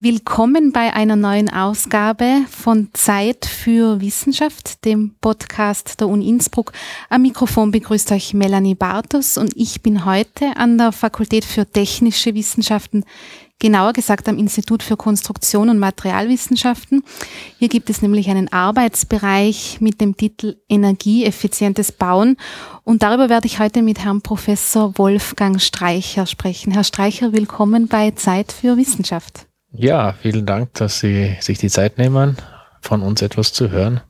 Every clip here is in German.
Willkommen bei einer neuen Ausgabe von Zeit für Wissenschaft, dem Podcast der Uni Innsbruck. Am Mikrofon begrüßt euch Melanie Bartos und ich bin heute an der Fakultät für Technische Wissenschaften, genauer gesagt am Institut für Konstruktion und Materialwissenschaften. Hier gibt es nämlich einen Arbeitsbereich mit dem Titel Energieeffizientes Bauen und darüber werde ich heute mit Herrn Professor Wolfgang Streicher sprechen. Herr Streicher, willkommen bei Zeit für Wissenschaft. Ja, vielen Dank, dass Sie sich die Zeit nehmen, von uns etwas zu hören.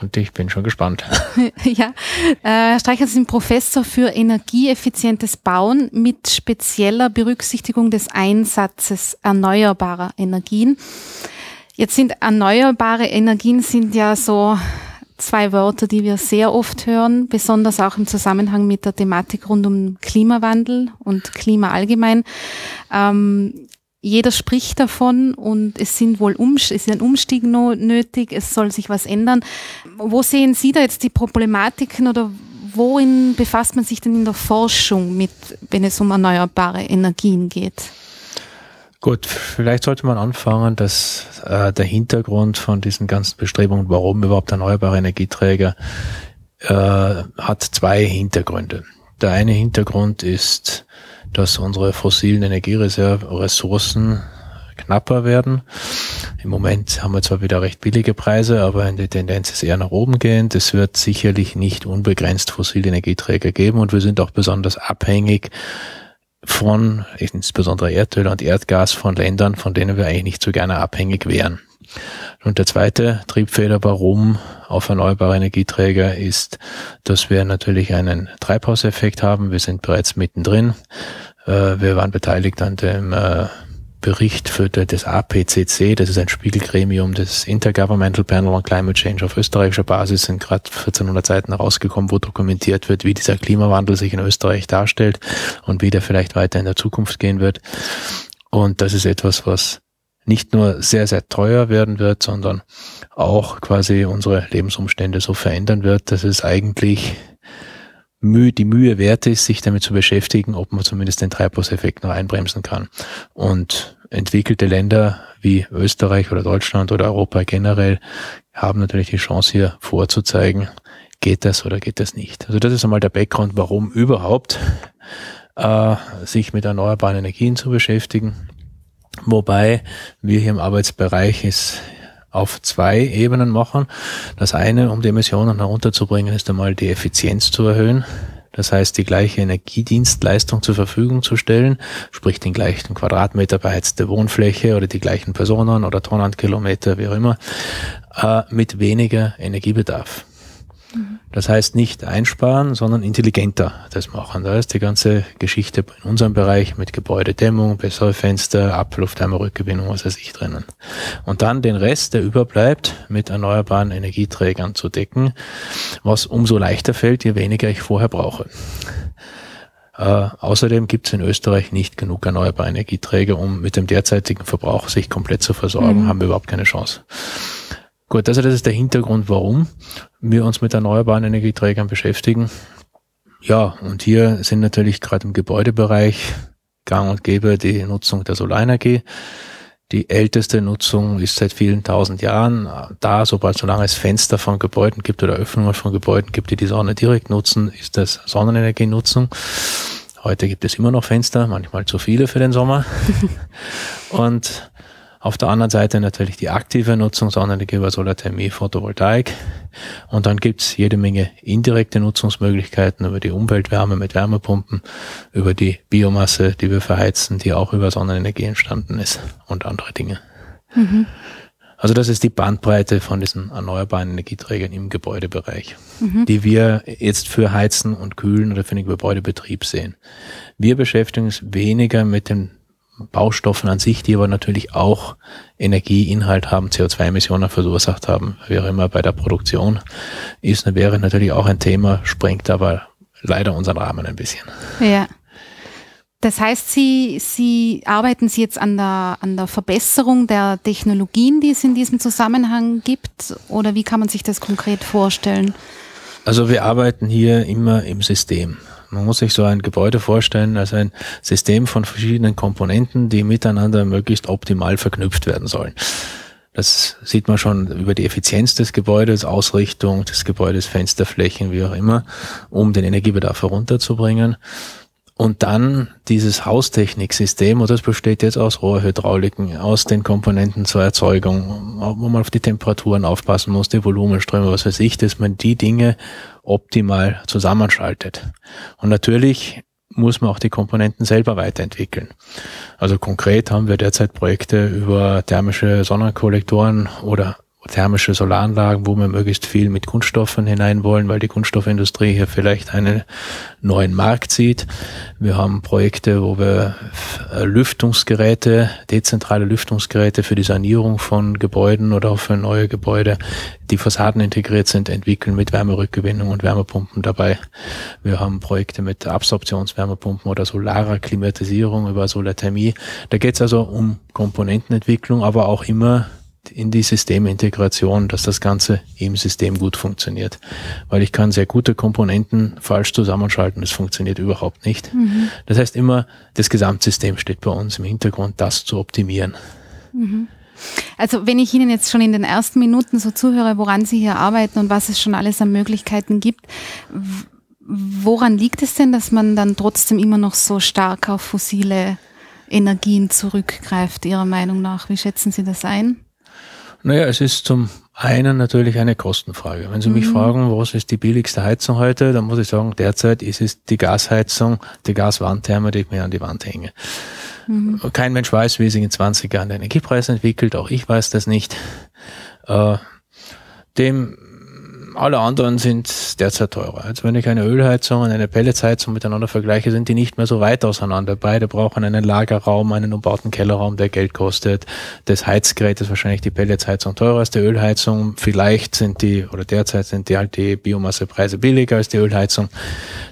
Und ich bin schon gespannt. ja, äh, Herr Streicher, Sie sind Professor für energieeffizientes Bauen mit spezieller Berücksichtigung des Einsatzes erneuerbarer Energien. Jetzt sind erneuerbare Energien sind ja so zwei Wörter, die wir sehr oft hören, besonders auch im Zusammenhang mit der Thematik rund um Klimawandel und Klima allgemein. Ähm, jeder spricht davon und es sind wohl um, es ist ein Umstieg nötig, es soll sich was ändern. Wo sehen Sie da jetzt die Problematiken oder worin befasst man sich denn in der Forschung mit, wenn es um erneuerbare Energien geht? Gut, vielleicht sollte man anfangen, dass äh, der Hintergrund von diesen ganzen Bestrebungen, warum überhaupt erneuerbare Energieträger, äh, hat zwei Hintergründe. Der eine Hintergrund ist dass unsere fossilen Energieressourcen knapper werden. Im Moment haben wir zwar wieder recht billige Preise, aber die Tendenz ist eher nach oben gehend. Es wird sicherlich nicht unbegrenzt fossile Energieträger geben und wir sind auch besonders abhängig von insbesondere Erdöl und Erdgas von Ländern, von denen wir eigentlich nicht so gerne abhängig wären. Und der zweite Triebfeder, warum auf erneuerbare Energieträger, ist, dass wir natürlich einen Treibhauseffekt haben. Wir sind bereits mittendrin. Äh, wir waren beteiligt an dem äh, Bericht für das APCC, das ist ein Spiegelgremium des Intergovernmental Panel on Climate Change auf österreichischer Basis, sind gerade 1400 Seiten rausgekommen, wo dokumentiert wird, wie dieser Klimawandel sich in Österreich darstellt und wie der vielleicht weiter in der Zukunft gehen wird. Und das ist etwas, was nicht nur sehr, sehr teuer werden wird, sondern auch quasi unsere Lebensumstände so verändern wird, dass es eigentlich die Mühe wert ist, sich damit zu beschäftigen, ob man zumindest den Treibhauseffekt noch einbremsen kann. Und entwickelte Länder wie Österreich oder Deutschland oder Europa generell haben natürlich die Chance hier vorzuzeigen, geht das oder geht das nicht. Also das ist einmal der Background, warum überhaupt äh, sich mit erneuerbaren Energien zu beschäftigen. Wobei wir hier im Arbeitsbereich es auf zwei Ebenen machen. Das eine, um die Emissionen herunterzubringen, ist einmal die Effizienz zu erhöhen. Das heißt, die gleiche Energiedienstleistung zur Verfügung zu stellen, sprich den gleichen Quadratmeter beheizte Wohnfläche oder die gleichen Personen oder Tonnenkilometer, wie auch immer, äh, mit weniger Energiebedarf. Das heißt nicht einsparen, sondern intelligenter das machen. Da ist die ganze Geschichte in unserem Bereich mit Gebäudedämmung, bessere Fenster, Abluftwärmerückgewinnung, was weiß ich drinnen. Und dann den Rest, der überbleibt, mit erneuerbaren Energieträgern zu decken, was umso leichter fällt, je weniger ich vorher brauche. Äh, außerdem gibt es in Österreich nicht genug erneuerbare Energieträger, um mit dem derzeitigen Verbrauch sich komplett zu versorgen, mhm. haben wir überhaupt keine Chance. Gut, also das ist der Hintergrund, warum wir uns mit erneuerbaren Energieträgern beschäftigen. Ja, und hier sind natürlich gerade im Gebäudebereich gang und gäbe die Nutzung der Solarenergie. Die älteste Nutzung ist seit vielen tausend Jahren da, sobald solange es Fenster von Gebäuden gibt oder Öffnungen von Gebäuden gibt, die die Sonne direkt nutzen, ist das Sonnenenergienutzung. Heute gibt es immer noch Fenster, manchmal zu viele für den Sommer. und auf der anderen Seite natürlich die aktive Nutzung Sonnenenergie über Solarthermie, Photovoltaik. Und dann gibt's jede Menge indirekte Nutzungsmöglichkeiten über die Umweltwärme mit Wärmepumpen, über die Biomasse, die wir verheizen, die auch über Sonnenenergie entstanden ist und andere Dinge. Mhm. Also das ist die Bandbreite von diesen erneuerbaren Energieträgern im Gebäudebereich, mhm. die wir jetzt für Heizen und Kühlen oder für den Gebäudebetrieb sehen. Wir beschäftigen uns weniger mit den Baustoffen an sich, die aber natürlich auch Energieinhalt haben, CO2-Emissionen verursacht haben, wie auch immer bei der Produktion, ist, wäre natürlich auch ein Thema, sprengt aber leider unseren Rahmen ein bisschen. Ja. Das heißt, Sie, Sie arbeiten Sie jetzt an der, an der Verbesserung der Technologien, die es in diesem Zusammenhang gibt, oder wie kann man sich das konkret vorstellen? Also wir arbeiten hier immer im System. Man muss sich so ein Gebäude vorstellen als ein System von verschiedenen Komponenten, die miteinander möglichst optimal verknüpft werden sollen. Das sieht man schon über die Effizienz des Gebäudes, Ausrichtung des Gebäudes, Fensterflächen, wie auch immer, um den Energiebedarf herunterzubringen. Und dann dieses Haustechniksystem, und das besteht jetzt aus Rohrhydrauliken, aus den Komponenten zur Erzeugung, wo man auf die Temperaturen aufpassen muss, die Volumenströme, was weiß ich, dass man die Dinge optimal zusammenschaltet. Und natürlich muss man auch die Komponenten selber weiterentwickeln. Also konkret haben wir derzeit Projekte über thermische Sonnenkollektoren oder thermische Solaranlagen, wo wir möglichst viel mit Kunststoffen hinein wollen, weil die Kunststoffindustrie hier vielleicht einen neuen Markt sieht. Wir haben Projekte, wo wir äh, Lüftungsgeräte, dezentrale Lüftungsgeräte für die Sanierung von Gebäuden oder auch für neue Gebäude, die Fassaden integriert sind, entwickeln mit Wärmerückgewinnung und Wärmepumpen dabei. Wir haben Projekte mit Absorptionswärmepumpen oder solarer Klimatisierung über Solarthermie. Da geht es also um Komponentenentwicklung, aber auch immer in die Systemintegration, dass das Ganze im System gut funktioniert. Weil ich kann sehr gute Komponenten falsch zusammenschalten, das funktioniert überhaupt nicht. Mhm. Das heißt immer, das Gesamtsystem steht bei uns im Hintergrund, das zu optimieren. Mhm. Also wenn ich Ihnen jetzt schon in den ersten Minuten so zuhöre, woran Sie hier arbeiten und was es schon alles an Möglichkeiten gibt, woran liegt es denn, dass man dann trotzdem immer noch so stark auf fossile Energien zurückgreift, Ihrer Meinung nach? Wie schätzen Sie das ein? Naja, es ist zum einen natürlich eine Kostenfrage. Wenn Sie mich mhm. fragen, was ist die billigste Heizung heute, dann muss ich sagen, derzeit ist es die Gasheizung, die Gaswandtherme, die ich mir an die Wand hänge. Mhm. Kein Mensch weiß, wie sich in 20 Jahren der Energiepreis entwickelt, auch ich weiß das nicht. Äh, dem alle anderen sind derzeit teurer. Also wenn ich eine Ölheizung und eine Pelletsheizung miteinander vergleiche, sind die nicht mehr so weit auseinander. Beide brauchen einen Lagerraum, einen umbauten Kellerraum, der Geld kostet. Das Heizgerät ist wahrscheinlich die Pelletsheizung teurer als die Ölheizung. Vielleicht sind die, oder derzeit sind die halt die Biomassepreise billiger als die Ölheizung.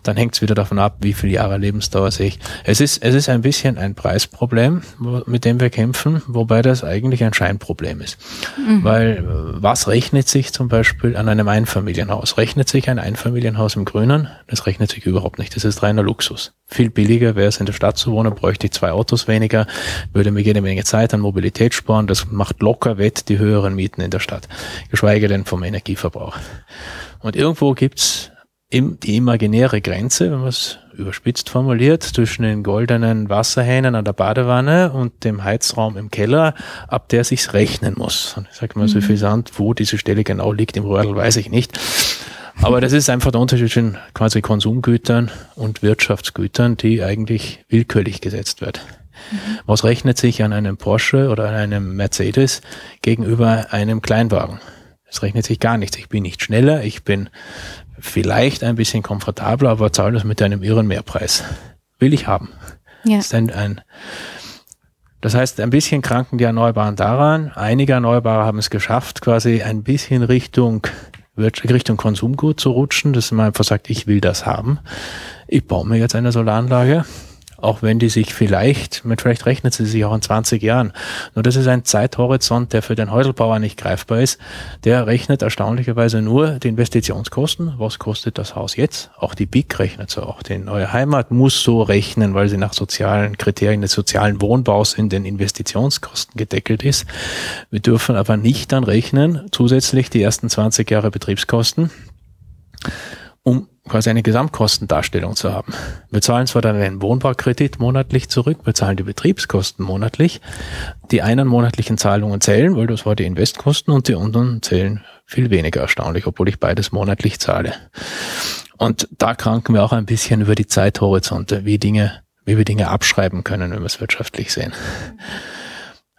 Dann hängt es wieder davon ab, wie viele Jahre Lebensdauer sehe ich. Es ist, es ist ein bisschen ein Preisproblem, mit dem wir kämpfen, wobei das eigentlich ein Scheinproblem ist. Mhm. Weil äh, was rechnet sich zum Beispiel an einem Einfall Einfamilienhaus. Rechnet sich ein Einfamilienhaus im Grünen? Das rechnet sich überhaupt nicht. Das ist reiner Luxus. Viel billiger wäre es in der Stadt zu wohnen, bräuchte ich zwei Autos weniger, würde mir jede Menge Zeit an Mobilität sparen. Das macht locker wett die höheren Mieten in der Stadt. Geschweige denn vom Energieverbrauch. Und irgendwo gibt's die imaginäre Grenze, wenn man es überspitzt formuliert, zwischen den goldenen Wasserhähnen an der Badewanne und dem Heizraum im Keller, ab der sich's rechnen muss. Und ich sage mal so viel Sand, wo diese Stelle genau liegt im Röhrl, weiß ich nicht. Aber das ist einfach der Unterschied zwischen quasi Konsumgütern und Wirtschaftsgütern, die eigentlich willkürlich gesetzt wird. Mhm. Was rechnet sich an einem Porsche oder an einem Mercedes gegenüber einem Kleinwagen? Es rechnet sich gar nichts. Ich bin nicht schneller, ich bin vielleicht ein bisschen komfortabler, aber zahle das mit einem irren Mehrpreis. Will ich haben. Ja. Das, ein, ein, das heißt, ein bisschen kranken die Erneuerbaren daran. Einige Erneuerbare haben es geschafft, quasi ein bisschen Richtung Richtung Konsumgut zu rutschen, dass man einfach sagt, ich will das haben. Ich baue mir jetzt eine Solaranlage auch wenn die sich vielleicht, vielleicht rechnet sie sich auch in 20 Jahren. Nur das ist ein Zeithorizont, der für den Häuselbauer nicht greifbar ist. Der rechnet erstaunlicherweise nur die Investitionskosten. Was kostet das Haus jetzt? Auch die BIC rechnet so. Auch die neue Heimat muss so rechnen, weil sie nach sozialen Kriterien des sozialen Wohnbaus in den Investitionskosten gedeckelt ist. Wir dürfen aber nicht dann rechnen, zusätzlich die ersten 20 Jahre Betriebskosten um quasi eine Gesamtkostendarstellung zu haben. Wir zahlen zwar dann einen Wohnbaukredit monatlich zurück, wir zahlen die Betriebskosten monatlich. Die einen monatlichen Zahlungen zählen, weil das war die Investkosten und die anderen zählen viel weniger erstaunlich, obwohl ich beides monatlich zahle. Und da kranken wir auch ein bisschen über die Zeithorizonte, wie Dinge, wie wir Dinge abschreiben können, wenn wir es wirtschaftlich sehen.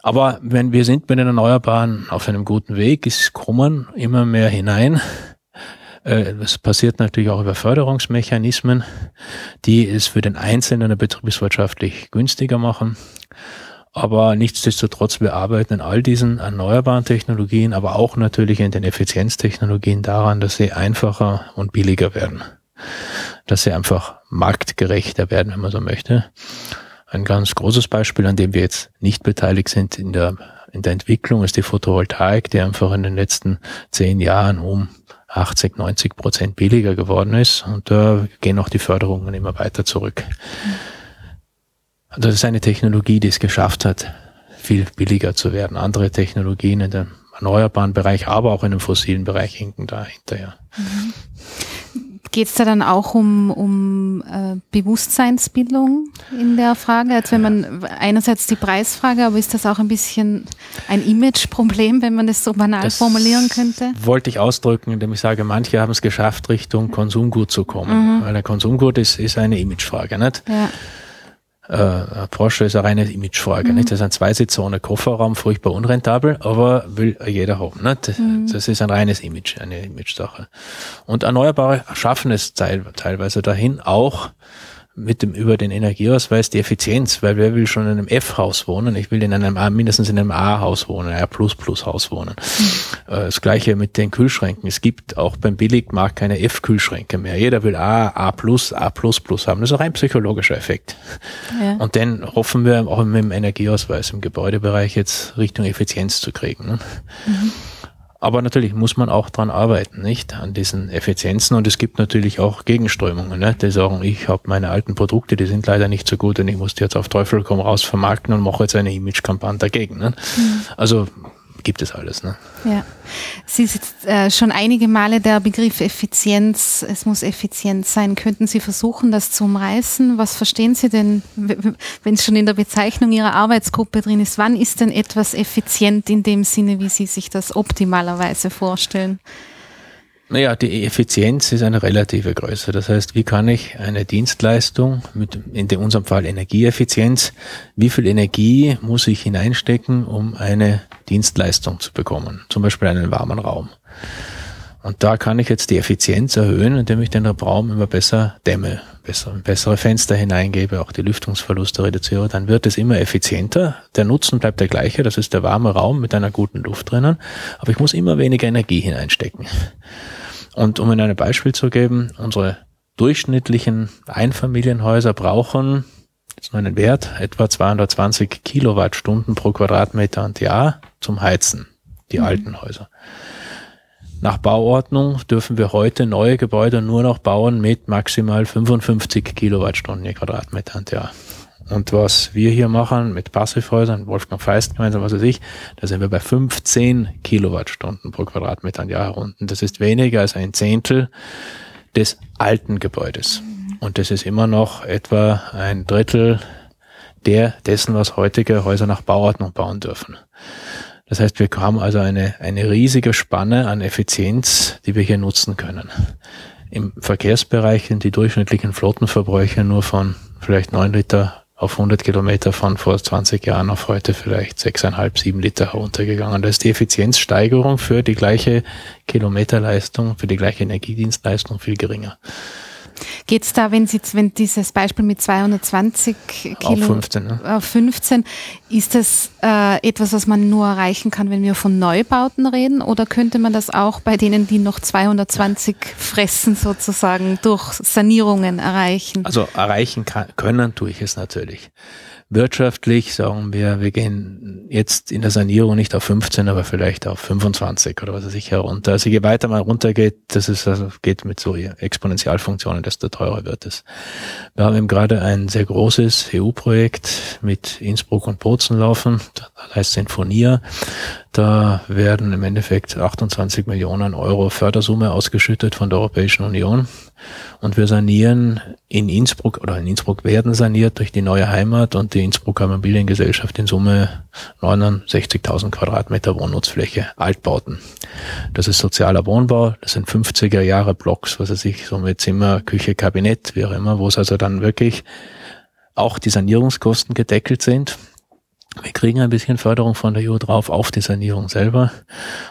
Aber wenn wir sind mit den Erneuerbaren auf einem guten Weg, es kommen immer mehr hinein. Äh, es passiert natürlich auch über Förderungsmechanismen, die es für den Einzelnen betriebswirtschaftlich günstiger machen. Aber nichtsdestotrotz, wir arbeiten in all diesen erneuerbaren Technologien, aber auch natürlich in den Effizienztechnologien daran, dass sie einfacher und billiger werden. Dass sie einfach marktgerechter werden, wenn man so möchte. Ein ganz großes Beispiel, an dem wir jetzt nicht beteiligt sind in der, in der Entwicklung, ist die Photovoltaik, die einfach in den letzten zehn Jahren um 80, 90 Prozent billiger geworden ist und da gehen auch die Förderungen immer weiter zurück. Das ist eine Technologie, die es geschafft hat, viel billiger zu werden. Andere Technologien in dem erneuerbaren Bereich, aber auch in dem fossilen Bereich hinken da hinterher. Mhm. Geht es da dann auch um, um äh, Bewusstseinsbildung in der Frage? Also wenn man einerseits die Preisfrage, aber ist das auch ein bisschen ein Imageproblem, wenn man das so banal das formulieren könnte? Wollte ich ausdrücken, indem ich sage, manche haben es geschafft, Richtung Konsumgut zu kommen. Mhm. Weil der Konsumgut ist, ist eine Imagefrage, nicht? Ja äh, Porsche ist eine reine Imagefrage. Mhm. Nicht? Das ist ein Zweisitzer ohne Kofferraum, furchtbar unrentabel, aber will jeder haben. Nicht? Mhm. Das ist ein reines Image, eine Image-Sache. Und Erneuerbare schaffen es teilweise dahin, auch mit dem über den Energieausweis die Effizienz, weil wer will schon in einem F-Haus wohnen? Ich will in einem A, mindestens in einem A-Haus wohnen, ein A++-Haus wohnen. Mhm. Das gleiche mit den Kühlschränken. Es gibt auch beim Billigmarkt keine F-Kühlschränke mehr. Jeder will A, A+, A++ haben. Das ist ein rein psychologischer Effekt. Ja. Und den hoffen wir auch mit dem Energieausweis im Gebäudebereich jetzt Richtung Effizienz zu kriegen. Ne? Mhm. Aber natürlich muss man auch dran arbeiten, nicht? An diesen Effizienzen. Und es gibt natürlich auch Gegenströmungen, ne? die sagen, ich habe meine alten Produkte, die sind leider nicht so gut und ich muss die jetzt auf Teufel komm raus vermarkten und mache jetzt eine Image-Kampagne dagegen. Ne? Mhm. Also gibt es alles. Ne? Ja. Sie ist äh, schon einige Male der Begriff Effizienz, es muss effizient sein. Könnten Sie versuchen, das zu umreißen? Was verstehen Sie denn, wenn es schon in der Bezeichnung Ihrer Arbeitsgruppe drin ist? Wann ist denn etwas effizient in dem Sinne, wie Sie sich das optimalerweise vorstellen? Naja, die Effizienz ist eine relative Größe. Das heißt, wie kann ich eine Dienstleistung mit, in unserem Fall Energieeffizienz, wie viel Energie muss ich hineinstecken, um eine Dienstleistung zu bekommen? Zum Beispiel einen warmen Raum. Und da kann ich jetzt die Effizienz erhöhen, indem ich den Raum immer besser dämme, besser, bessere Fenster hineingebe, auch die Lüftungsverluste reduziere. Dann wird es immer effizienter. Der Nutzen bleibt der gleiche. Das ist der warme Raum mit einer guten Luft drinnen. Aber ich muss immer weniger Energie hineinstecken. Und um Ihnen ein Beispiel zu geben, unsere durchschnittlichen Einfamilienhäuser brauchen jetzt nur einen Wert, etwa 220 Kilowattstunden pro Quadratmeter und Jahr zum Heizen, die mhm. alten Häuser. Nach Bauordnung dürfen wir heute neue Gebäude nur noch bauen mit maximal 55 Kilowattstunden je Quadratmeter und Jahr. Und was wir hier machen mit Passivhäusern, Wolfgang Feist gemeinsam, was weiß ich, da sind wir bei 15 Kilowattstunden pro Quadratmeter an Jahr herunter. Das ist weniger als ein Zehntel des alten Gebäudes. Und das ist immer noch etwa ein Drittel der dessen, was heutige Häuser nach Bauordnung bauen dürfen. Das heißt, wir haben also eine, eine riesige Spanne an Effizienz, die wir hier nutzen können. Im Verkehrsbereich sind die durchschnittlichen Flottenverbräuche nur von vielleicht neun Liter auf 100 Kilometer von vor 20 Jahren auf heute vielleicht 6,5, 7 Liter heruntergegangen. Da ist die Effizienzsteigerung für die gleiche Kilometerleistung, für die gleiche Energiedienstleistung viel geringer. Geht es da, wenn Sie, wenn dieses Beispiel mit 220 Kilo auf 15, ne? auf 15 ist das äh, etwas, was man nur erreichen kann, wenn wir von Neubauten reden? Oder könnte man das auch bei denen, die noch 220 fressen, sozusagen durch Sanierungen erreichen? Also erreichen kann, können tue ich es natürlich. Wirtschaftlich sagen wir, wir gehen jetzt in der Sanierung nicht auf 15, aber vielleicht auf 25 oder was weiß ich herunter. Also je weiter man runtergeht, das ist also geht mit so Exponentialfunktionen, desto teurer wird es. Wir haben eben gerade ein sehr großes EU-Projekt mit Innsbruck und Bozen laufen, das heißt Sinfonia. Da werden im Endeffekt 28 Millionen Euro Fördersumme ausgeschüttet von der Europäischen Union. Und wir sanieren in Innsbruck oder in Innsbruck werden saniert durch die neue Heimat und die Innsbrucker Immobiliengesellschaft in Summe 69.000 Quadratmeter Wohnnutzfläche, Altbauten. Das ist sozialer Wohnbau, das sind 50er Jahre Blocks, was weiß ich, so mit Zimmer, Küche, Kabinett, wie auch immer, wo es also dann wirklich auch die Sanierungskosten gedeckelt sind wir kriegen ein bisschen Förderung von der EU drauf auf die Sanierung selber.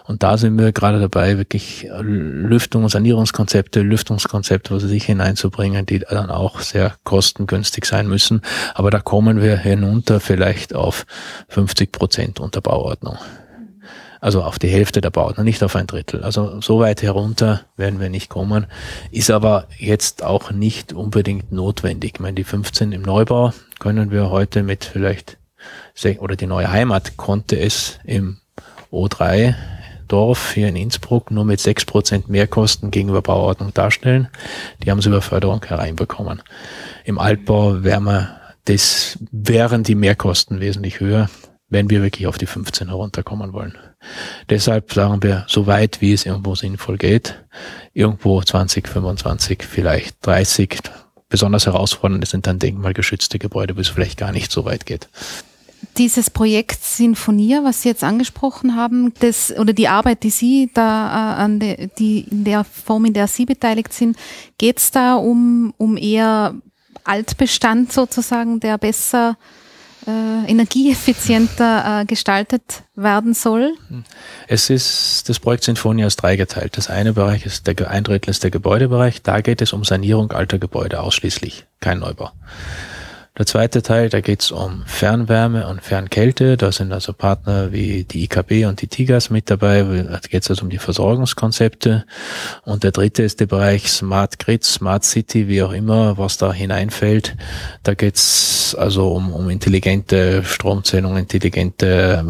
Und da sind wir gerade dabei, wirklich Lüftung und Sanierungskonzepte, Lüftungskonzepte, was sich hineinzubringen, die dann auch sehr kostengünstig sein müssen. Aber da kommen wir hinunter vielleicht auf 50 Prozent unter Bauordnung. Also auf die Hälfte der Bauordnung, nicht auf ein Drittel. Also so weit herunter werden wir nicht kommen. Ist aber jetzt auch nicht unbedingt notwendig. Ich meine, die 15 im Neubau können wir heute mit vielleicht oder die neue Heimat konnte es im O3 Dorf hier in Innsbruck nur mit sechs Prozent Mehrkosten gegenüber Bauordnung darstellen. Die haben es über Förderung hereinbekommen. Im Altbau wären wir das wären die Mehrkosten wesentlich höher, wenn wir wirklich auf die 15 herunterkommen wollen. Deshalb sagen wir, so weit wie es irgendwo sinnvoll geht, irgendwo 20, 25, vielleicht 30. Besonders herausfordernd sind dann denkmalgeschützte Gebäude, wo es vielleicht gar nicht so weit geht. Dieses Projekt Sinfonia, was Sie jetzt angesprochen haben, das oder die Arbeit, die Sie da äh, an de, die in der Form, in der Sie beteiligt sind, geht es da um um eher Altbestand sozusagen, der besser äh, energieeffizienter äh, gestaltet werden soll? Es ist das Projekt Sinfonia ist dreigeteilt. Das eine Bereich ist der ein Drittel ist der Gebäudebereich. Da geht es um Sanierung alter Gebäude ausschließlich, kein Neubau. Der zweite Teil, da geht es um Fernwärme und Fernkälte. Da sind also Partner wie die IKB und die TIGAS mit dabei. Da geht es also um die Versorgungskonzepte. Und der dritte ist der Bereich Smart Grid, Smart City, wie auch immer, was da hineinfällt. Da geht es also um, um intelligente Stromzählung, intelligente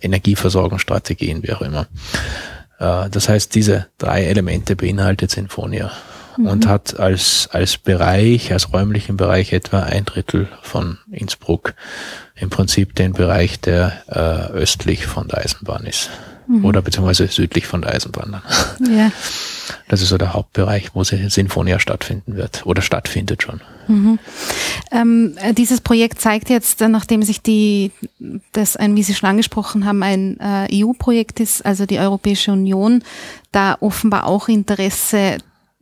äh, Energieversorgungsstrategien, wie auch immer. Äh, das heißt, diese drei Elemente beinhaltet Sinfonia mhm. und hat als, als Bereich, als räumlichen Bereich etwa ein Drittel von Innsbruck im Prinzip den Bereich, der äh, östlich von der Eisenbahn ist. Mhm. Oder beziehungsweise südlich von der Eisenbahn. Ja. Das ist so der Hauptbereich, wo Sinfonia stattfinden wird oder stattfindet schon. Mhm. Ähm, äh, dieses Projekt zeigt jetzt, äh, nachdem sich die, das ein, wie Sie schon angesprochen haben, ein äh, EU-Projekt ist, also die Europäische Union, da offenbar auch Interesse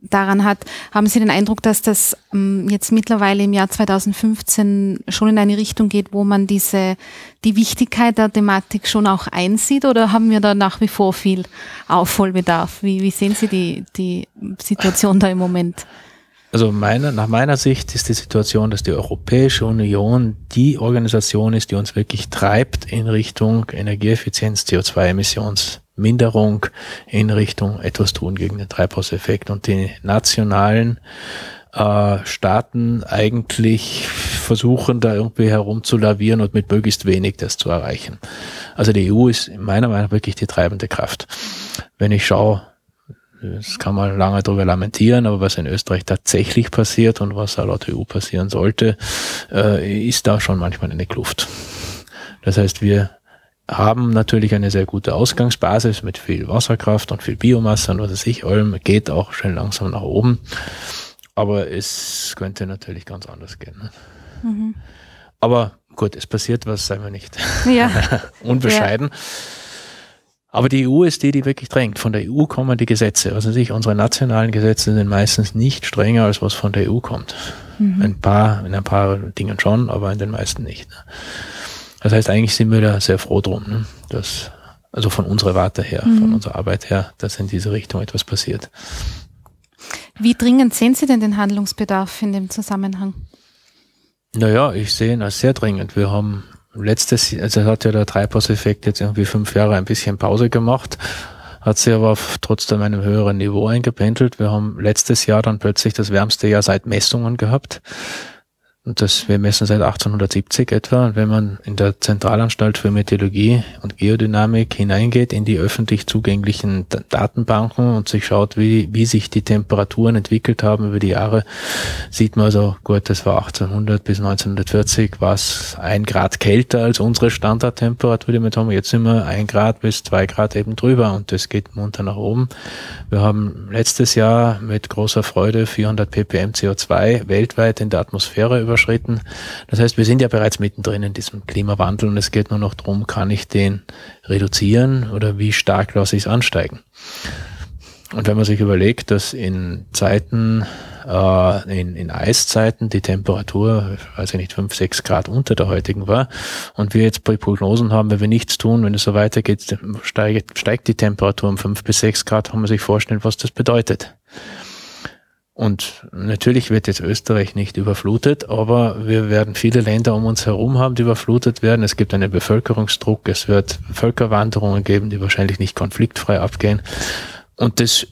daran hat, haben Sie den Eindruck, dass das ähm, jetzt mittlerweile im Jahr 2015 schon in eine Richtung geht, wo man diese, die Wichtigkeit der Thematik schon auch einsieht oder haben wir da nach wie vor viel Aufholbedarf? Wie, wie sehen Sie die, die Situation da im Moment? Also meiner, nach meiner Sicht ist die Situation, dass die Europäische Union die Organisation ist, die uns wirklich treibt in Richtung Energieeffizienz, CO2-Emissions Minderung in Richtung etwas tun gegen den Treibhauseffekt und die nationalen äh, Staaten eigentlich versuchen, da irgendwie herumzulavieren und mit möglichst wenig das zu erreichen. Also die EU ist in meiner Meinung nach wirklich die treibende Kraft. Wenn ich schaue, das kann man lange darüber lamentieren, aber was in Österreich tatsächlich passiert und was laut EU passieren sollte, äh, ist da schon manchmal eine Kluft. Das heißt, wir haben natürlich eine sehr gute Ausgangsbasis mit viel Wasserkraft und viel Biomasse und was weiß ich, allem geht auch schön langsam nach oben. Aber es könnte natürlich ganz anders gehen. Ne? Mhm. Aber gut, es passiert was, seien wir nicht ja. unbescheiden. Ja. Aber die EU ist die, die wirklich drängt. Von der EU kommen die Gesetze. Also sich unsere nationalen Gesetze sind meistens nicht strenger, als was von der EU kommt. Mhm. Ein paar, in ein paar Dingen schon, aber in den meisten nicht. Das heißt, eigentlich sind wir da sehr froh drum, ne? dass, also von unserer Warte her, mhm. von unserer Arbeit her, dass in diese Richtung etwas passiert. Wie dringend sehen Sie denn den Handlungsbedarf in dem Zusammenhang? Naja, ich sehe ihn als sehr dringend. Wir haben letztes, also hat ja der Treibhauseffekt jetzt irgendwie fünf Jahre ein bisschen Pause gemacht, hat sich aber auf trotzdem einem höheren Niveau eingependelt. Wir haben letztes Jahr dann plötzlich das wärmste Jahr seit Messungen gehabt. Und das, wir messen seit 1870 etwa. Und wenn man in der Zentralanstalt für Meteorologie und Geodynamik hineingeht in die öffentlich zugänglichen Datenbanken und sich schaut, wie, wie sich die Temperaturen entwickelt haben über die Jahre, sieht man also, gut, das war 1800 bis 1940, war es ein Grad kälter als unsere Standardtemperatur, die wir haben. Jetzt sind wir ein Grad bis zwei Grad eben drüber und das geht munter nach oben. Wir haben letztes Jahr mit großer Freude 400 ppm CO2 weltweit in der Atmosphäre über überschritten. Das heißt, wir sind ja bereits mittendrin in diesem Klimawandel und es geht nur noch darum, kann ich den reduzieren oder wie stark lasse ich es ansteigen. Und wenn man sich überlegt, dass in Zeiten, äh, in, in Eiszeiten die Temperatur, weiß ich nicht, fünf, sechs Grad unter der heutigen war und wir jetzt Prognosen haben, wenn wir nichts tun, wenn es so weitergeht, steigt, steigt die Temperatur um fünf bis sechs Grad, kann man sich vorstellen, was das bedeutet. Und natürlich wird jetzt Österreich nicht überflutet, aber wir werden viele Länder um uns herum haben, die überflutet werden. Es gibt einen Bevölkerungsdruck, es wird Völkerwanderungen geben, die wahrscheinlich nicht konfliktfrei abgehen. Und das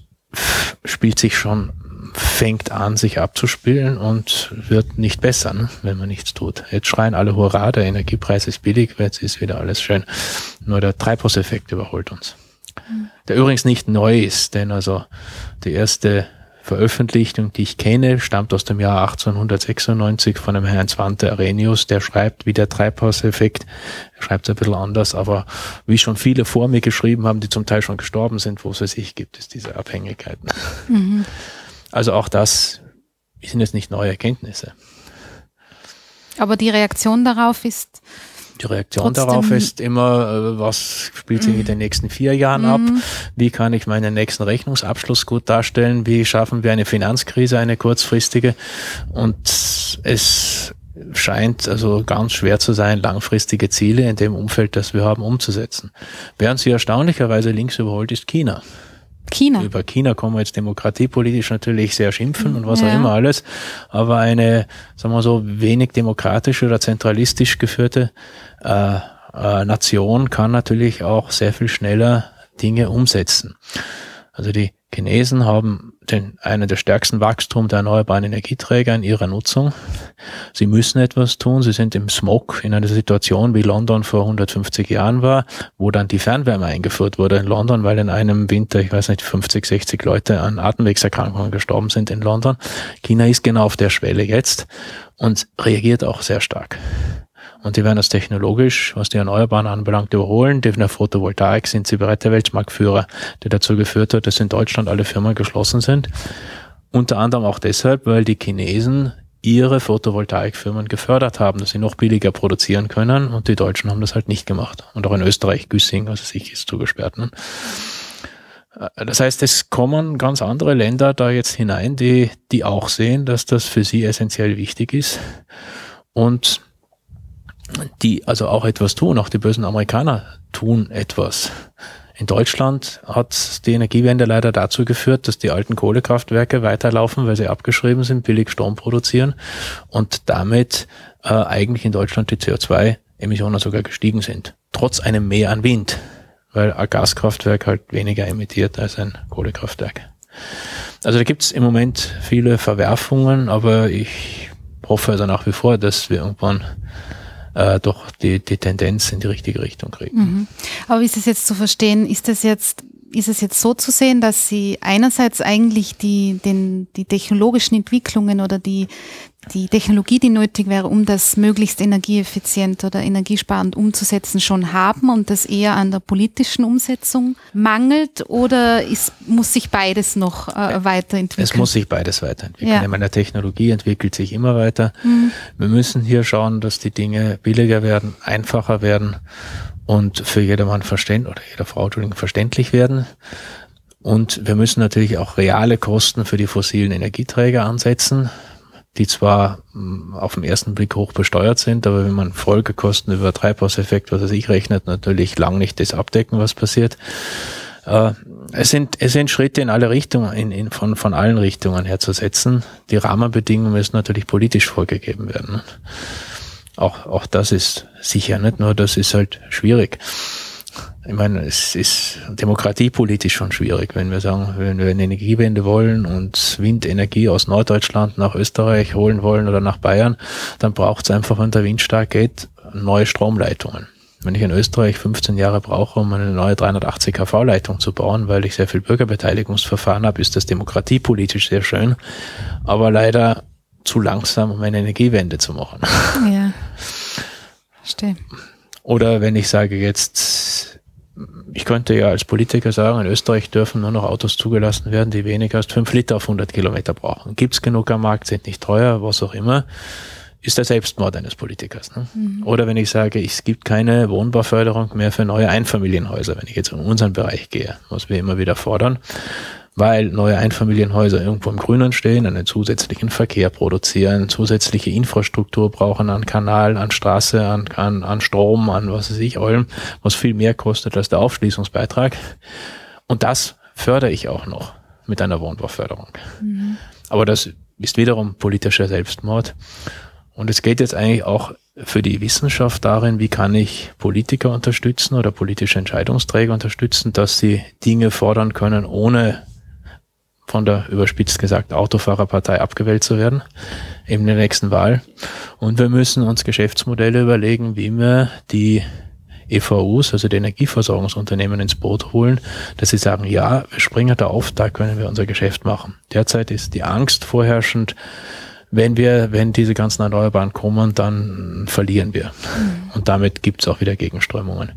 spielt sich schon, fängt an, sich abzuspielen und wird nicht besser, ne, wenn man nichts tut. Jetzt schreien alle Hurra, der Energiepreis ist billig, jetzt ist wieder alles schön. Nur der Treibhauseffekt überholt uns. der übrigens nicht neu ist, denn also die erste Veröffentlichung, die ich kenne, stammt aus dem Jahr 1896 von einem Herrn Svante Arrhenius, der schreibt, wie der Treibhauseffekt, er schreibt es ein bisschen anders, aber wie schon viele vor mir geschrieben haben, die zum Teil schon gestorben sind, wo es sich gibt, es diese Abhängigkeiten. Mhm. Also auch das sind jetzt nicht neue Erkenntnisse. Aber die Reaktion darauf ist die Reaktion Trotzdem. darauf ist immer, äh, was spielt sich in den nächsten vier Jahren ab? Mhm. Wie kann ich meinen nächsten Rechnungsabschluss gut darstellen? Wie schaffen wir eine Finanzkrise, eine kurzfristige? Und es scheint also ganz schwer zu sein, langfristige Ziele in dem Umfeld, das wir haben, umzusetzen. Während sie erstaunlicherweise links überholt ist China. China. Über China kann man jetzt demokratiepolitisch natürlich sehr schimpfen und was ja. auch immer alles. Aber eine, sagen wir so, wenig demokratisch oder zentralistisch geführte äh, äh, Nation kann natürlich auch sehr viel schneller Dinge umsetzen. Also die Chinesen haben den, einen der stärksten Wachstum der erneuerbaren Energieträger in ihrer Nutzung. Sie müssen etwas tun. Sie sind im Smog in einer Situation, wie London vor 150 Jahren war, wo dann die Fernwärme eingeführt wurde in London, weil in einem Winter, ich weiß nicht, 50, 60 Leute an Atemwegserkrankungen gestorben sind in London. China ist genau auf der Schwelle jetzt und reagiert auch sehr stark. Und die werden das technologisch, was die Erneuerbaren anbelangt, überholen. In der Photovoltaik sind sie bereits der Weltmarktführer, der dazu geführt hat, dass in Deutschland alle Firmen geschlossen sind. Unter anderem auch deshalb, weil die Chinesen ihre Photovoltaikfirmen gefördert haben, dass sie noch billiger produzieren können und die Deutschen haben das halt nicht gemacht. Und auch in Österreich, Güssing, also sich ist zugesperrt. Ne? Das heißt, es kommen ganz andere Länder da jetzt hinein, die, die auch sehen, dass das für sie essentiell wichtig ist. Und die also auch etwas tun. Auch die bösen Amerikaner tun etwas. In Deutschland hat die Energiewende leider dazu geführt, dass die alten Kohlekraftwerke weiterlaufen, weil sie abgeschrieben sind, billig Strom produzieren und damit äh, eigentlich in Deutschland die CO2-Emissionen sogar gestiegen sind. Trotz einem Mehr an Wind, weil ein Gaskraftwerk halt weniger emittiert als ein Kohlekraftwerk. Also da gibt's im Moment viele Verwerfungen, aber ich hoffe also nach wie vor, dass wir irgendwann äh, doch die, die Tendenz in die richtige Richtung kriegen. Mhm. Aber wie ist es jetzt zu verstehen? Ist das jetzt ist es jetzt so zu sehen, dass Sie einerseits eigentlich die, den, die technologischen Entwicklungen oder die, die Technologie, die nötig wäre, um das möglichst energieeffizient oder energiesparend umzusetzen, schon haben und das eher an der politischen Umsetzung mangelt oder ist, muss sich beides noch äh, weiterentwickeln? Es muss sich beides weiterentwickeln. Ja. Ich meine, Technologie entwickelt sich immer weiter. Mhm. Wir müssen hier schauen, dass die Dinge billiger werden, einfacher werden und für jedermann verständlich oder jeder Frau Entschuldigung, verständlich werden. Und wir müssen natürlich auch reale Kosten für die fossilen Energieträger ansetzen die zwar mm, auf den ersten Blick hoch besteuert sind, aber wenn man Folgekosten über Treibhauseffekt, was er sich rechnet, natürlich lang nicht das abdecken, was passiert. Äh, es sind, es sind Schritte in alle Richtungen, in, in, von, von allen Richtungen her zu setzen. Die Rahmenbedingungen müssen natürlich politisch vorgegeben werden. Auch, auch das ist sicher nicht nur, das ist halt schwierig ich meine, es ist demokratiepolitisch schon schwierig, wenn wir sagen, wenn wir eine Energiewende wollen und Windenergie aus Norddeutschland nach Österreich holen wollen oder nach Bayern, dann braucht es einfach, wenn der Wind stark geht, neue Stromleitungen. Wenn ich in Österreich 15 Jahre brauche, um eine neue 380 kV-Leitung zu bauen, weil ich sehr viel Bürgerbeteiligungsverfahren habe, ist das demokratiepolitisch sehr schön, aber leider zu langsam, um eine Energiewende zu machen. Ja, verstehe. Oder wenn ich sage jetzt, ich könnte ja als Politiker sagen, in Österreich dürfen nur noch Autos zugelassen werden, die weniger als fünf Liter auf 100 Kilometer brauchen. Gibt es genug am Markt, sind nicht teuer, was auch immer, ist der Selbstmord eines Politikers. Ne? Mhm. Oder wenn ich sage, es gibt keine Wohnbauförderung mehr für neue Einfamilienhäuser, wenn ich jetzt in unseren Bereich gehe, was wir immer wieder fordern, weil neue Einfamilienhäuser irgendwo im Grünen stehen, einen zusätzlichen Verkehr produzieren, zusätzliche Infrastruktur brauchen an Kanal, an Straße, an, an, an Strom, an was weiß ich, allem, was viel mehr kostet als der Aufschließungsbeitrag. Und das fördere ich auch noch mit einer Wohnbauförderung. Mhm. Aber das ist wiederum politischer Selbstmord. Und es geht jetzt eigentlich auch für die Wissenschaft darin, wie kann ich Politiker unterstützen oder politische Entscheidungsträger unterstützen, dass sie Dinge fordern können, ohne von der überspitzt gesagt Autofahrerpartei abgewählt zu werden, in der nächsten Wahl. Und wir müssen uns Geschäftsmodelle überlegen, wie wir die EVUs, also die Energieversorgungsunternehmen ins Boot holen, dass sie sagen, ja, wir springen da auf, da können wir unser Geschäft machen. Derzeit ist die Angst vorherrschend, wenn wir, wenn diese ganzen Erneuerbaren kommen, dann verlieren wir. Mhm. Und damit gibt es auch wieder Gegenströmungen.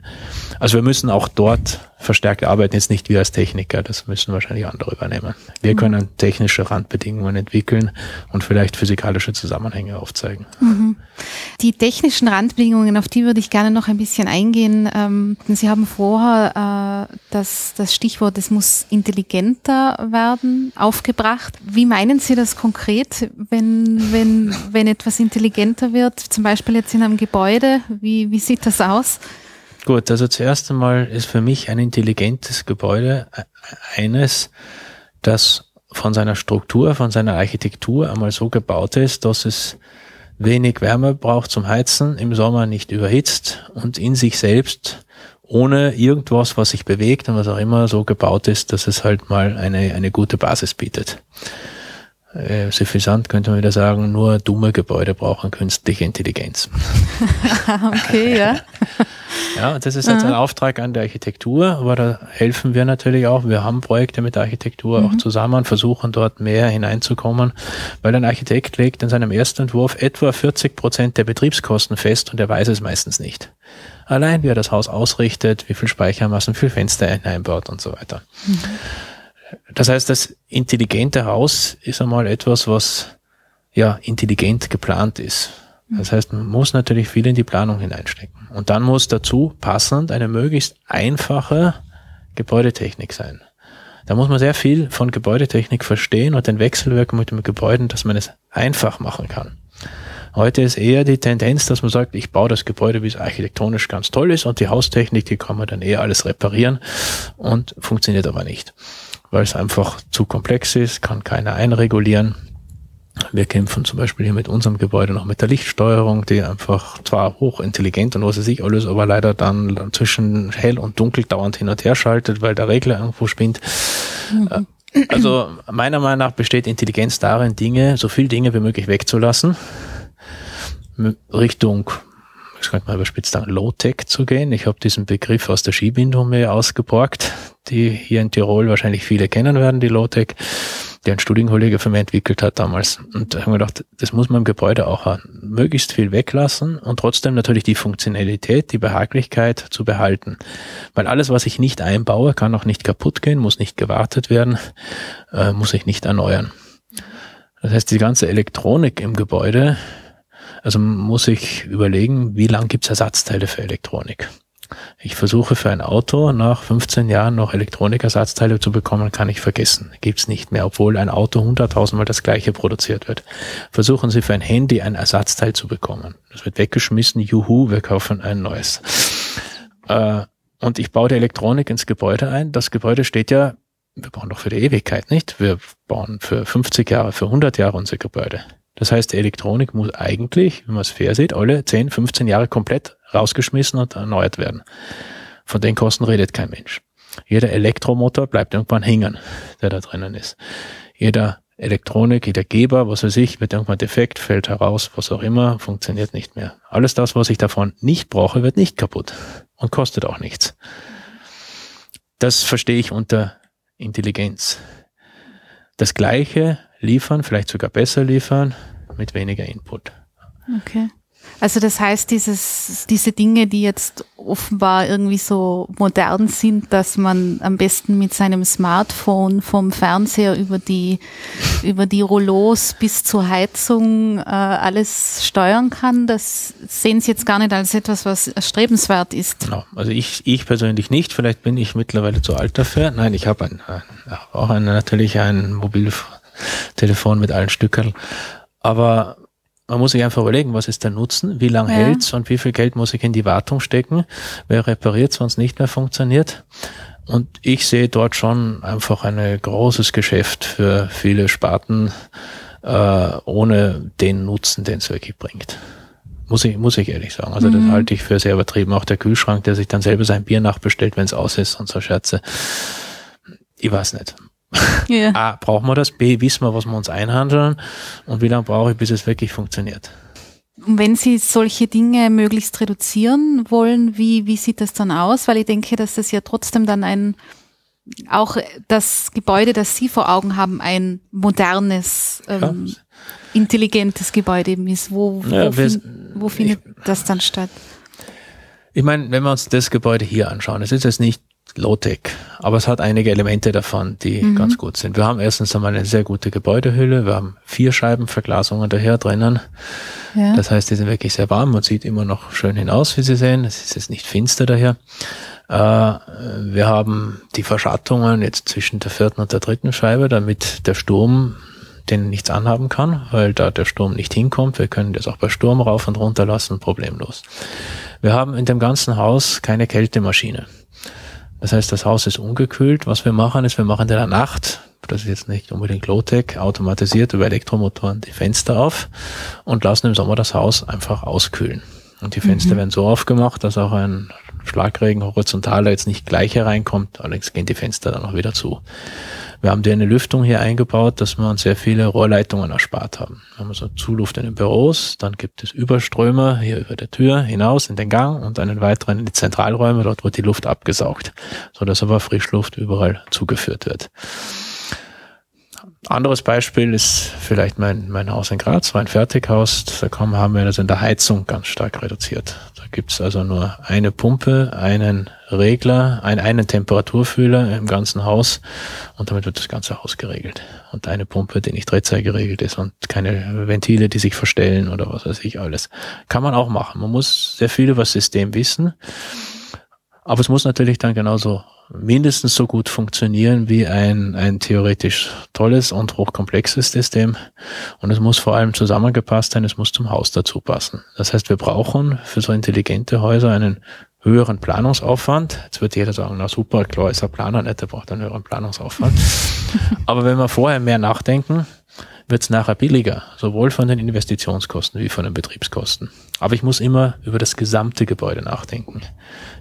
Also wir müssen auch dort verstärkt arbeiten, jetzt nicht wir als Techniker, das müssen wahrscheinlich andere übernehmen. Wir mhm. können technische Randbedingungen entwickeln und vielleicht physikalische Zusammenhänge aufzeigen. Mhm. Die technischen Randbedingungen, auf die würde ich gerne noch ein bisschen eingehen. Ähm, Sie haben vorher äh, das, das Stichwort, es muss intelligenter werden, aufgebracht. Wie meinen Sie das konkret, wenn, wenn, wenn etwas intelligenter wird, zum Beispiel jetzt in einem Gebäude? Wie, wie sieht das aus? Gut, also zuerst einmal ist für mich ein intelligentes Gebäude eines, das von seiner Struktur, von seiner Architektur einmal so gebaut ist, dass es wenig Wärme braucht zum Heizen, im Sommer nicht überhitzt und in sich selbst ohne irgendwas, was sich bewegt und was auch immer so gebaut ist, dass es halt mal eine, eine gute Basis bietet. Äh, suffisant könnte man wieder sagen, nur dumme Gebäude brauchen künstliche Intelligenz. okay, ja. Ja, das ist jetzt ein Auftrag an der Architektur, aber da helfen wir natürlich auch. Wir haben Projekte mit der Architektur mhm. auch zusammen, versuchen dort mehr hineinzukommen, weil ein Architekt legt in seinem ersten Entwurf etwa 40 Prozent der Betriebskosten fest und er weiß es meistens nicht. Allein wie er das Haus ausrichtet, wie viel Speichermassen, wie viel Fenster er hineinbaut und so weiter. Mhm. Das heißt, das intelligente Haus ist einmal etwas, was ja intelligent geplant ist. Das heißt, man muss natürlich viel in die Planung hineinstecken. Und dann muss dazu passend eine möglichst einfache Gebäudetechnik sein. Da muss man sehr viel von Gebäudetechnik verstehen und den Wechselwirkung mit den Gebäuden, dass man es einfach machen kann. Heute ist eher die Tendenz, dass man sagt, ich baue das Gebäude, wie es architektonisch ganz toll ist und die Haustechnik, die kann man dann eher alles reparieren und funktioniert aber nicht, weil es einfach zu komplex ist, kann keiner einregulieren wir kämpfen zum Beispiel hier mit unserem Gebäude noch mit der Lichtsteuerung, die einfach zwar hochintelligent und was weiß ich alles, aber leider dann zwischen hell und dunkel dauernd hin und her schaltet, weil der Regler irgendwo spinnt. Mhm. Also meiner Meinung nach besteht Intelligenz darin, Dinge, so viel Dinge wie möglich wegzulassen, Richtung, ich könnte mal überspitzt sagen, Low-Tech zu gehen. Ich habe diesen Begriff aus der Skibindung mir ausgeborgt, die hier in Tirol wahrscheinlich viele kennen werden, die Low-Tech der ein Studienkollege von mir entwickelt hat damals. Und da haben wir gedacht, das muss man im Gebäude auch haben. Möglichst viel weglassen und trotzdem natürlich die Funktionalität, die Behaglichkeit zu behalten. Weil alles, was ich nicht einbaue, kann auch nicht kaputt gehen, muss nicht gewartet werden, äh, muss ich nicht erneuern. Das heißt, die ganze Elektronik im Gebäude, also muss ich überlegen, wie lang gibt's Ersatzteile für Elektronik. Ich versuche für ein Auto nach 15 Jahren noch Elektronikersatzteile zu bekommen, kann ich vergessen. Gibt's nicht mehr, obwohl ein Auto 100.000 Mal das gleiche produziert wird. Versuchen Sie für ein Handy ein Ersatzteil zu bekommen. Das wird weggeschmissen, juhu, wir kaufen ein neues. Äh, und ich baue die Elektronik ins Gebäude ein. Das Gebäude steht ja, wir bauen doch für die Ewigkeit, nicht? Wir bauen für 50 Jahre, für 100 Jahre unser Gebäude. Das heißt, die Elektronik muss eigentlich, wenn man es fair sieht, alle 10, 15 Jahre komplett rausgeschmissen und erneuert werden. Von den Kosten redet kein Mensch. Jeder Elektromotor bleibt irgendwann hängen, der da drinnen ist. Jeder Elektronik, jeder Geber, was weiß ich, wird irgendwann defekt, fällt heraus, was auch immer, funktioniert nicht mehr. Alles das, was ich davon nicht brauche, wird nicht kaputt und kostet auch nichts. Das verstehe ich unter Intelligenz. Das Gleiche liefern, vielleicht sogar besser liefern, mit weniger Input. Okay. Also das heißt, dieses, diese Dinge, die jetzt offenbar irgendwie so modern sind, dass man am besten mit seinem Smartphone vom Fernseher über die, über die Rollos bis zur Heizung äh, alles steuern kann, das sehen Sie jetzt gar nicht als etwas, was erstrebenswert ist. Genau. Also ich, ich persönlich nicht. Vielleicht bin ich mittlerweile zu alt dafür. Nein, ich habe ein, auch ein, natürlich ein Mobiltelefon mit allen Stückern. Aber man muss sich einfach überlegen, was ist der Nutzen, wie lange ja. hält's und wie viel Geld muss ich in die Wartung stecken, wer repariert, wenn es nicht mehr funktioniert. Und ich sehe dort schon einfach ein großes Geschäft für viele Sparten, äh, ohne den Nutzen, den es wirklich bringt. Muss ich, muss ich ehrlich sagen. Also mhm. das halte ich für sehr übertrieben. Auch der Kühlschrank, der sich dann selber sein Bier nachbestellt, wenn es aus ist und so Scherze. Ich weiß nicht. Yeah. A, brauchen wir das? B, wissen wir, was wir uns einhandeln? Und wie lange brauche ich, bis es wirklich funktioniert? Und wenn Sie solche Dinge möglichst reduzieren wollen, wie, wie sieht das dann aus? Weil ich denke, dass das ja trotzdem dann ein, auch das Gebäude, das Sie vor Augen haben, ein modernes, ähm, ja. intelligentes Gebäude ist. Wo, wo, ja, fin wo findet ich, das dann statt? Ich meine, wenn wir uns das Gebäude hier anschauen, es ist jetzt nicht Low-Tech, aber es hat einige Elemente davon, die mhm. ganz gut sind. Wir haben erstens einmal eine sehr gute Gebäudehülle, wir haben vier Scheibenverglasungen daher drinnen. Ja. Das heißt, die sind wirklich sehr warm, man sieht immer noch schön hinaus, wie Sie sehen. Es ist jetzt nicht finster daher. Äh, wir haben die Verschattungen jetzt zwischen der vierten und der dritten Scheibe, damit der Sturm den nichts anhaben kann, weil da der Sturm nicht hinkommt. Wir können das auch bei Sturm rauf und runter lassen, problemlos. Wir haben in dem ganzen Haus keine Kältemaschine. Das heißt, das Haus ist ungekühlt. Was wir machen, ist, wir machen in der Nacht, das ist jetzt nicht unbedingt Low-Tech, automatisiert über Elektromotoren die Fenster auf und lassen im Sommer das Haus einfach auskühlen. Und die Fenster mhm. werden so aufgemacht, dass auch ein Schlagregen horizontaler jetzt nicht gleich hereinkommt, allerdings gehen die Fenster dann auch wieder zu. Wir haben dir eine Lüftung hier eingebaut, dass wir uns sehr viele Rohrleitungen erspart haben. Wir haben also Zuluft in den Büros, dann gibt es Überströmer hier über der Tür hinaus in den Gang und einen weiteren in die Zentralräume, dort wird die Luft abgesaugt, so dass aber Frischluft überall zugeführt wird. Anderes Beispiel ist vielleicht mein, mein Haus in Graz, war ein Fertighaus. Da haben wir das in der Heizung ganz stark reduziert. Da gibt es also nur eine Pumpe, einen Regler, ein, einen Temperaturfühler im ganzen Haus und damit wird das ganze Haus geregelt. Und eine Pumpe, die nicht Drehzahl geregelt ist und keine Ventile, die sich verstellen oder was weiß ich alles. Kann man auch machen. Man muss sehr viel über das System wissen. Aber es muss natürlich dann genauso mindestens so gut funktionieren wie ein, ein theoretisch tolles und hochkomplexes System. Und es muss vor allem zusammengepasst sein, es muss zum Haus dazu passen. Das heißt, wir brauchen für so intelligente Häuser einen höheren Planungsaufwand. Jetzt wird jeder sagen, na super, klar ist ein Planer nicht, der braucht einen höheren Planungsaufwand. Aber wenn wir vorher mehr nachdenken, wird es nachher billiger, sowohl von den Investitionskosten wie von den Betriebskosten. Aber ich muss immer über das gesamte Gebäude nachdenken.